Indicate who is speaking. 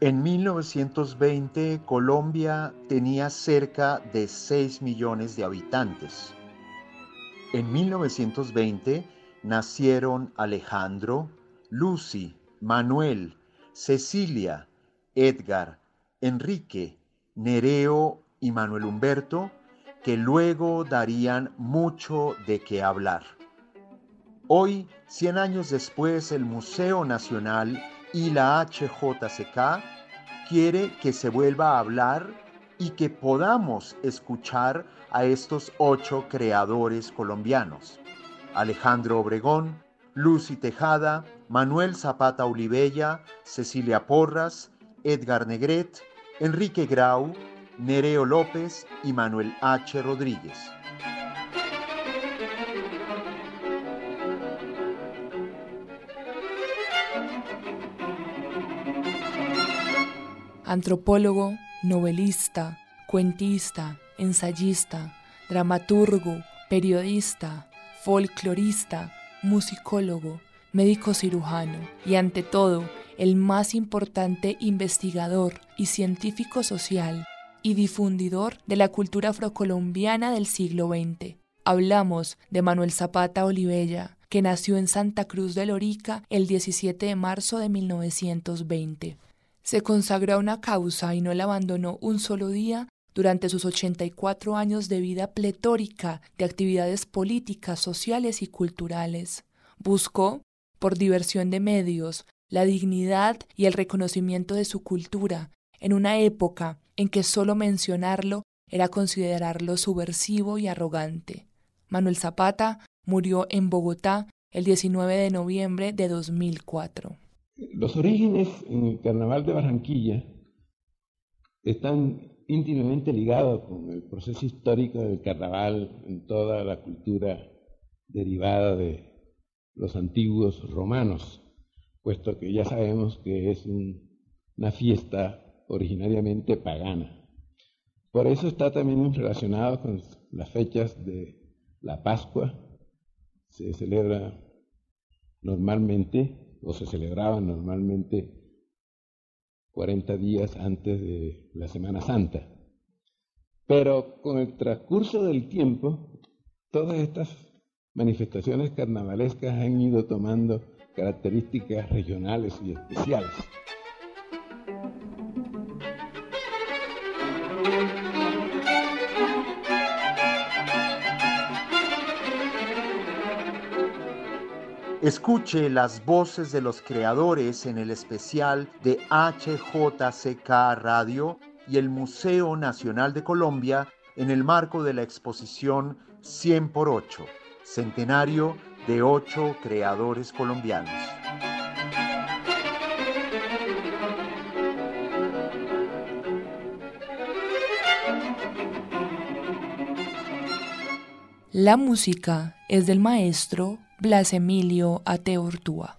Speaker 1: En 1920 Colombia tenía cerca de 6 millones de habitantes. En 1920 nacieron Alejandro, Lucy, Manuel, Cecilia, Edgar, Enrique, Nereo y Manuel Humberto, que luego darían mucho de qué hablar. Hoy, 100 años después, el Museo Nacional y la HJCK quiere que se vuelva a hablar y que podamos escuchar a estos ocho creadores colombianos. Alejandro Obregón, Lucy Tejada, Manuel Zapata Olivella, Cecilia Porras, Edgar Negret, Enrique Grau, Nereo López y Manuel H. Rodríguez.
Speaker 2: Antropólogo, novelista, cuentista, ensayista, dramaturgo, periodista, folclorista, musicólogo, médico cirujano y ante todo el más importante investigador y científico social y difundidor de la cultura afrocolombiana del siglo XX. Hablamos de Manuel Zapata Olivella, que nació en Santa Cruz de Lorica el 17 de marzo de 1920 se consagró a una causa y no la abandonó un solo día durante sus 84 años de vida pletórica de actividades políticas, sociales y culturales. Buscó, por diversión de medios, la dignidad y el reconocimiento de su cultura en una época en que solo mencionarlo era considerarlo subversivo y arrogante. Manuel Zapata murió en Bogotá el 19 de noviembre de 2004.
Speaker 3: Los orígenes en el carnaval de Barranquilla están íntimamente ligados con el proceso histórico del carnaval en toda la cultura derivada de los antiguos romanos, puesto que ya sabemos que es una fiesta originariamente pagana. Por eso está también relacionado con las fechas de la Pascua. Se celebra normalmente o se celebraban normalmente 40 días antes de la Semana Santa. Pero con el transcurso del tiempo, todas estas manifestaciones carnavalescas han ido tomando características regionales y especiales.
Speaker 1: Escuche las voces de los creadores en el especial de HJCK Radio y el Museo Nacional de Colombia en el marco de la exposición 100 por 8, centenario de ocho creadores colombianos.
Speaker 2: La música es del maestro Blas Emilio Ateortúa.